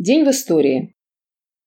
День в истории.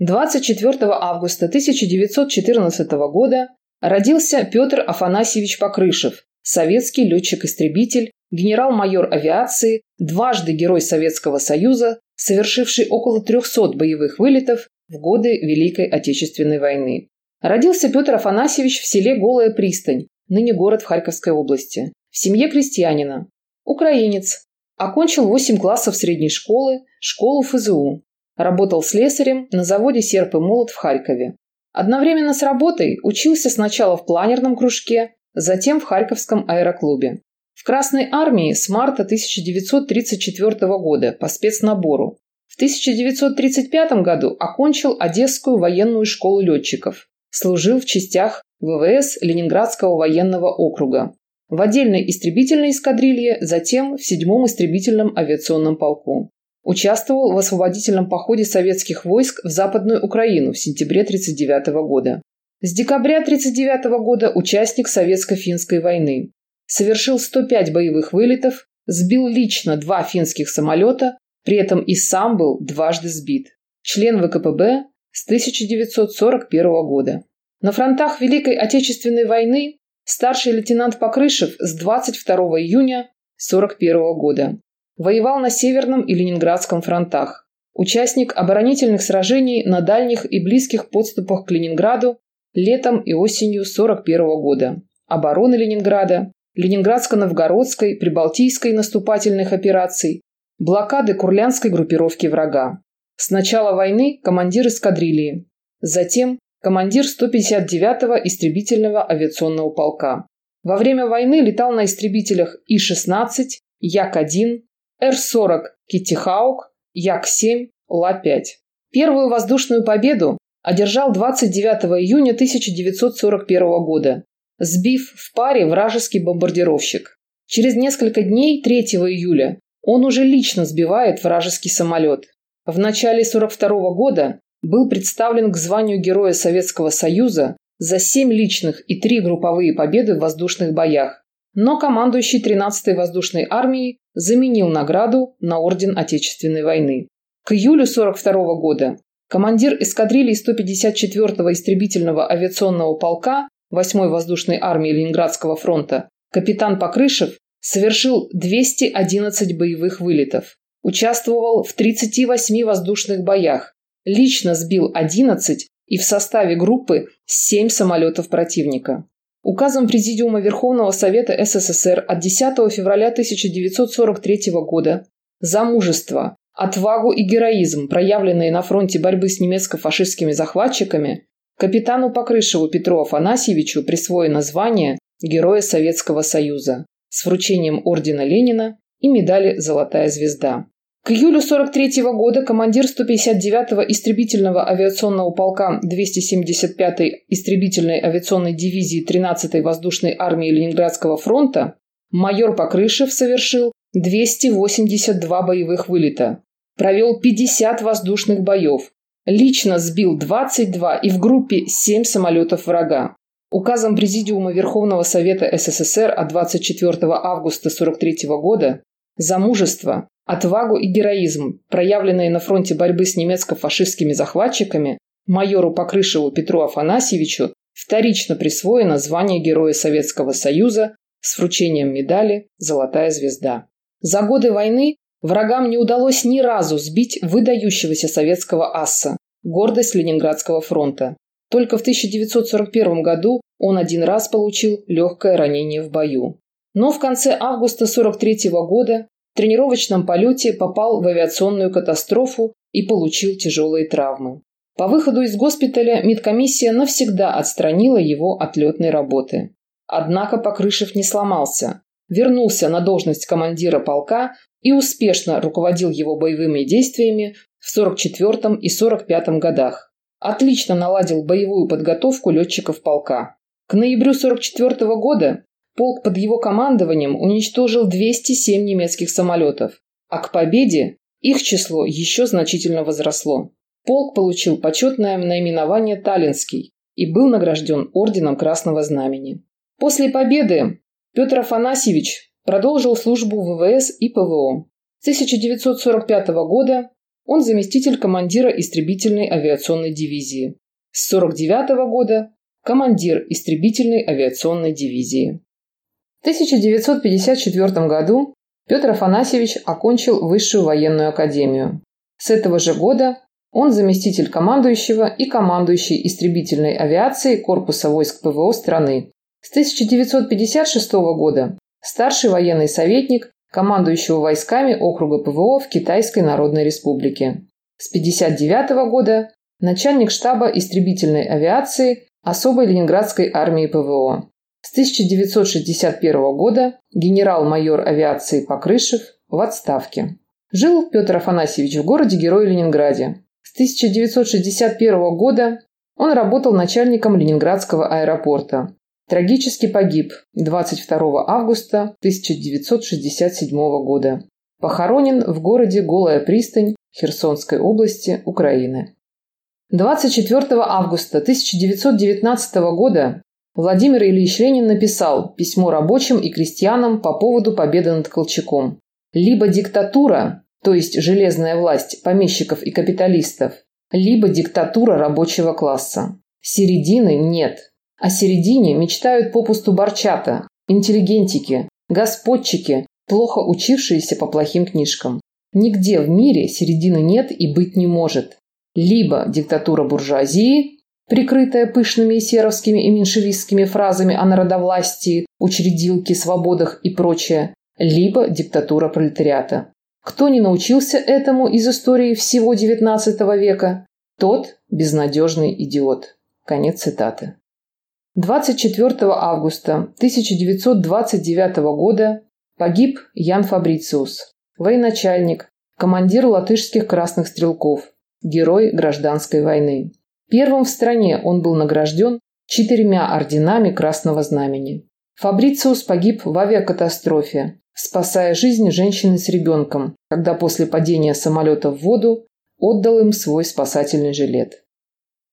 24 августа 1914 года родился Петр Афанасьевич Покрышев, советский летчик-истребитель, генерал-майор авиации, дважды Герой Советского Союза, совершивший около 300 боевых вылетов в годы Великой Отечественной войны. Родился Петр Афанасьевич в селе Голая Пристань, ныне город в Харьковской области, в семье крестьянина. Украинец. Окончил 8 классов средней школы, школу ФЗУ. Работал слесарем на заводе «Серп и молот» в Харькове. Одновременно с работой учился сначала в планерном кружке, затем в Харьковском аэроклубе. В Красной армии с марта 1934 года по спецнабору. В 1935 году окончил Одесскую военную школу летчиков. Служил в частях ВВС Ленинградского военного округа. В отдельной истребительной эскадрилье, затем в 7-м истребительном авиационном полку. Участвовал в освободительном походе советских войск в Западную Украину в сентябре 1939 года. С декабря 1939 года участник Советско-финской войны. Совершил 105 боевых вылетов, сбил лично два финских самолета, при этом и сам был дважды сбит. Член ВКПБ с 1941 года. На фронтах Великой Отечественной войны старший лейтенант Покрышев с 22 июня 1941 года. Воевал на Северном и Ленинградском фронтах. Участник оборонительных сражений на дальних и близких подступах к Ленинграду летом и осенью 1941 года. Обороны Ленинграда, Ленинградско-Новгородской, Прибалтийской наступательных операций, блокады Курлянской группировки врага. С начала войны командир эскадрильи, затем командир 159-го истребительного авиационного полка. Во время войны летал на истребителях И-16, Як-1, Р-40 Китти-Хаук, Як-7, Ла-5. Первую воздушную победу одержал 29 июня 1941 года, сбив в паре вражеский бомбардировщик. Через несколько дней, 3 июля, он уже лично сбивает вражеский самолет. В начале 1942 года был представлен к званию Героя Советского Союза за 7 личных и 3 групповые победы в воздушных боях, но командующий 13-й воздушной армией заменил награду на Орден Отечественной войны. К июлю 1942 года командир эскадрильи 154-го истребительного авиационного полка 8-й воздушной армии Ленинградского фронта капитан Покрышев совершил 211 боевых вылетов, участвовал в 38 воздушных боях, лично сбил 11 и в составе группы 7 самолетов противника. Указом Президиума Верховного Совета СССР от 10 февраля 1943 года за мужество, отвагу и героизм, проявленные на фронте борьбы с немецко-фашистскими захватчиками, капитану Покрышеву Петру Афанасьевичу присвоено звание Героя Советского Союза с вручением Ордена Ленина и медали «Золотая звезда». К июлю 43 -го года командир 159-го истребительного авиационного полка 275-й истребительной авиационной дивизии 13-й воздушной армии Ленинградского фронта майор Покрышев совершил 282 боевых вылета, провел 50 воздушных боев, лично сбил 22 и в группе 7 самолетов врага. Указом Президиума Верховного Совета СССР от 24 августа 1943 года за мужество, отвагу и героизм, проявленные на фронте борьбы с немецко-фашистскими захватчиками, майору Покрышеву Петру Афанасьевичу вторично присвоено звание Героя Советского Союза с вручением медали «Золотая звезда». За годы войны врагам не удалось ни разу сбить выдающегося советского асса, гордость Ленинградского фронта. Только в 1941 году он один раз получил легкое ранение в бою. Но в конце августа 1943 года тренировочном полете попал в авиационную катастрофу и получил тяжелые травмы. По выходу из госпиталя медкомиссия навсегда отстранила его от летной работы. Однако Покрышев не сломался, вернулся на должность командира полка и успешно руководил его боевыми действиями в 44 и 45 годах. Отлично наладил боевую подготовку летчиков полка. К ноябрю 1944 года полк под его командованием уничтожил 207 немецких самолетов, а к победе их число еще значительно возросло. Полк получил почетное наименование «Таллинский» и был награжден Орденом Красного Знамени. После победы Петр Афанасьевич продолжил службу ВВС и ПВО. С 1945 года он заместитель командира истребительной авиационной дивизии. С 1949 года командир истребительной авиационной дивизии. В 1954 году Петр Афанасьевич окончил Высшую военную академию. С этого же года он заместитель командующего и командующий истребительной авиацией Корпуса войск ПВО страны. С 1956 года старший военный советник командующего войсками округа ПВО в Китайской Народной Республике. С 1959 года начальник штаба истребительной авиации особой Ленинградской армии ПВО. С 1961 года генерал-майор авиации Покрышев в отставке. Жил Петр Афанасьевич в городе Герой Ленинграде. С 1961 года он работал начальником Ленинградского аэропорта. Трагически погиб 22 августа 1967 года. Похоронен в городе Голая пристань Херсонской области, Украины. 24 августа 1919 года Владимир Ильич Ленин написал письмо рабочим и крестьянам по поводу победы над Колчаком. Либо диктатура, то есть железная власть помещиков и капиталистов, либо диктатура рабочего класса. Середины нет. О середине мечтают попусту барчата, интеллигентики, господчики, плохо учившиеся по плохим книжкам. Нигде в мире середины нет и быть не может. Либо диктатура буржуазии, прикрытая пышными серовскими и меньшевистскими фразами о народовластии, учредилке, свободах и прочее, либо диктатура пролетариата. Кто не научился этому из истории всего XIX века, тот безнадежный идиот. Конец цитаты. 24 августа 1929 года погиб Ян Фабрициус, военачальник, командир латышских красных стрелков, герой гражданской войны. Первым в стране он был награжден четырьмя орденами Красного Знамени. Фабрициус погиб в авиакатастрофе, спасая жизнь женщины с ребенком, когда после падения самолета в воду отдал им свой спасательный жилет.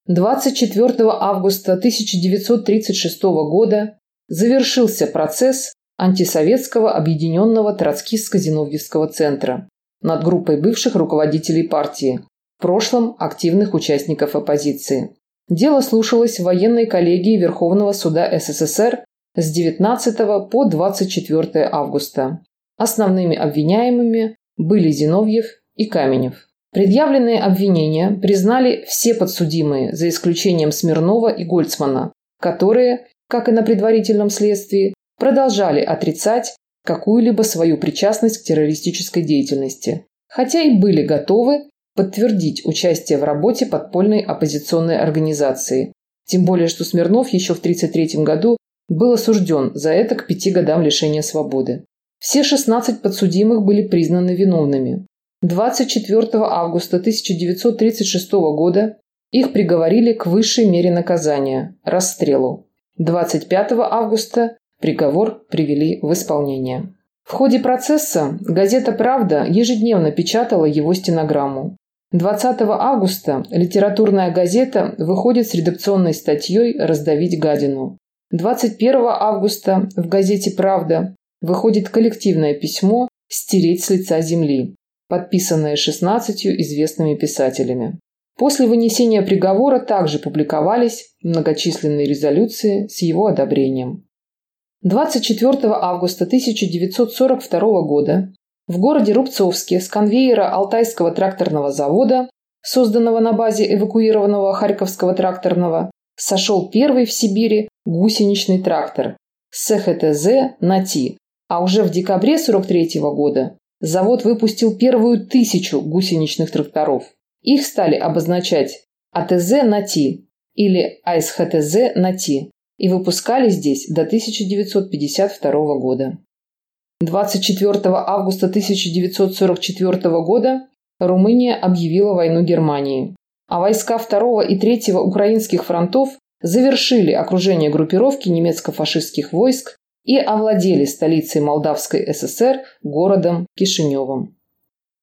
24 августа 1936 года завершился процесс антисоветского объединенного Троцкистско-Зиновьевского центра над группой бывших руководителей партии, в прошлом активных участников оппозиции. Дело слушалось в военной коллегии Верховного суда СССР с 19 по 24 августа. Основными обвиняемыми были Зиновьев и Каменев. Предъявленные обвинения признали все подсудимые, за исключением Смирнова и Гольцмана, которые, как и на предварительном следствии, продолжали отрицать какую-либо свою причастность к террористической деятельности, хотя и были готовы подтвердить участие в работе подпольной оппозиционной организации. Тем более, что Смирнов еще в 1933 году был осужден за это к пяти годам лишения свободы. Все 16 подсудимых были признаны виновными. 24 августа 1936 года их приговорили к высшей мере наказания – расстрелу. 25 августа приговор привели в исполнение. В ходе процесса газета «Правда» ежедневно печатала его стенограмму. 20 августа литературная газета выходит с редакционной статьей «Раздавить гадину». 21 августа в газете «Правда» выходит коллективное письмо «Стереть с лица земли», подписанное 16 известными писателями. После вынесения приговора также публиковались многочисленные резолюции с его одобрением. 24 августа 1942 года в городе Рубцовске с конвейера Алтайского тракторного завода, созданного на базе эвакуированного Харьковского тракторного, сошел первый в Сибири гусеничный трактор СХТЗ «Нати», а уже в декабре 1943 года завод выпустил первую тысячу гусеничных тракторов. Их стали обозначать АТЗ «Нати» или АСХТЗ «Нати» и выпускали здесь до 1952 года. 24 августа 1944 года Румыния объявила войну Германии, а войска 2 и 3 украинских фронтов завершили окружение группировки немецко-фашистских войск и овладели столицей Молдавской ССР городом Кишиневым.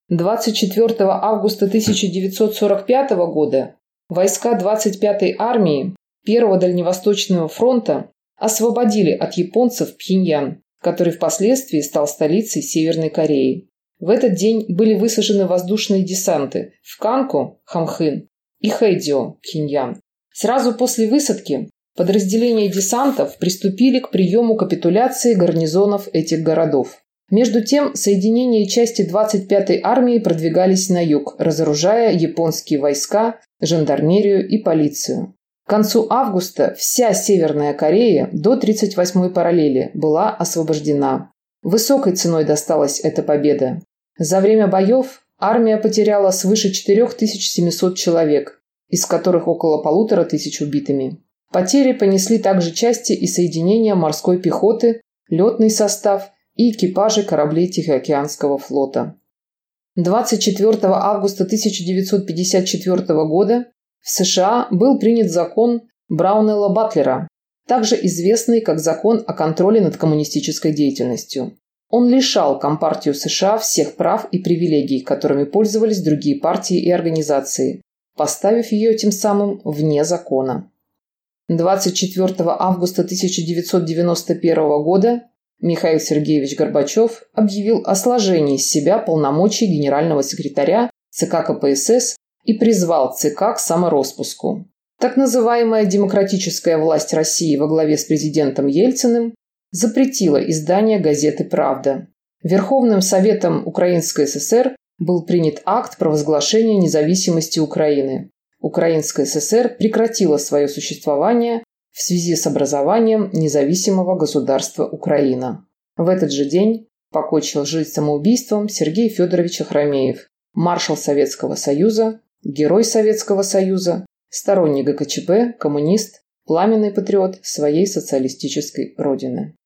24 августа 1945 года войска 25-й армии Первого Дальневосточного фронта освободили от японцев Пхеньян, который впоследствии стал столицей Северной Кореи. В этот день были высажены воздушные десанты в Канку, Хамхын, и Хэдио, Пхеньян. Сразу после высадки подразделения десантов приступили к приему капитуляции гарнизонов этих городов. Между тем, соединения части 25-й армии продвигались на юг, разоружая японские войска, жандармерию и полицию. Концу августа вся Северная Корея до 38-й параллели была освобождена. Высокой ценой досталась эта победа. За время боев армия потеряла свыше 4700 человек, из которых около полутора тысяч убитыми. Потери понесли также части и соединения морской пехоты, летный состав и экипажи кораблей Тихоокеанского флота. 24 августа 1954 года в США был принят закон Браунелла Батлера, также известный как закон о контроле над коммунистической деятельностью. Он лишал Компартию США всех прав и привилегий, которыми пользовались другие партии и организации, поставив ее тем самым вне закона. 24 августа 1991 года Михаил Сергеевич Горбачев объявил о сложении из себя полномочий генерального секретаря ЦК КПСС и призвал ЦК к самороспуску. Так называемая демократическая власть России во главе с президентом Ельциным запретила издание газеты «Правда». Верховным Советом Украинской ССР был принят акт провозглашения независимости Украины. Украинская ССР прекратила свое существование в связи с образованием независимого государства Украина. В этот же день покончил жизнь самоубийством Сергей Федорович Охромеев, маршал Советского Союза, герой Советского Союза, сторонник ГКЧП, коммунист, пламенный патриот своей социалистической родины.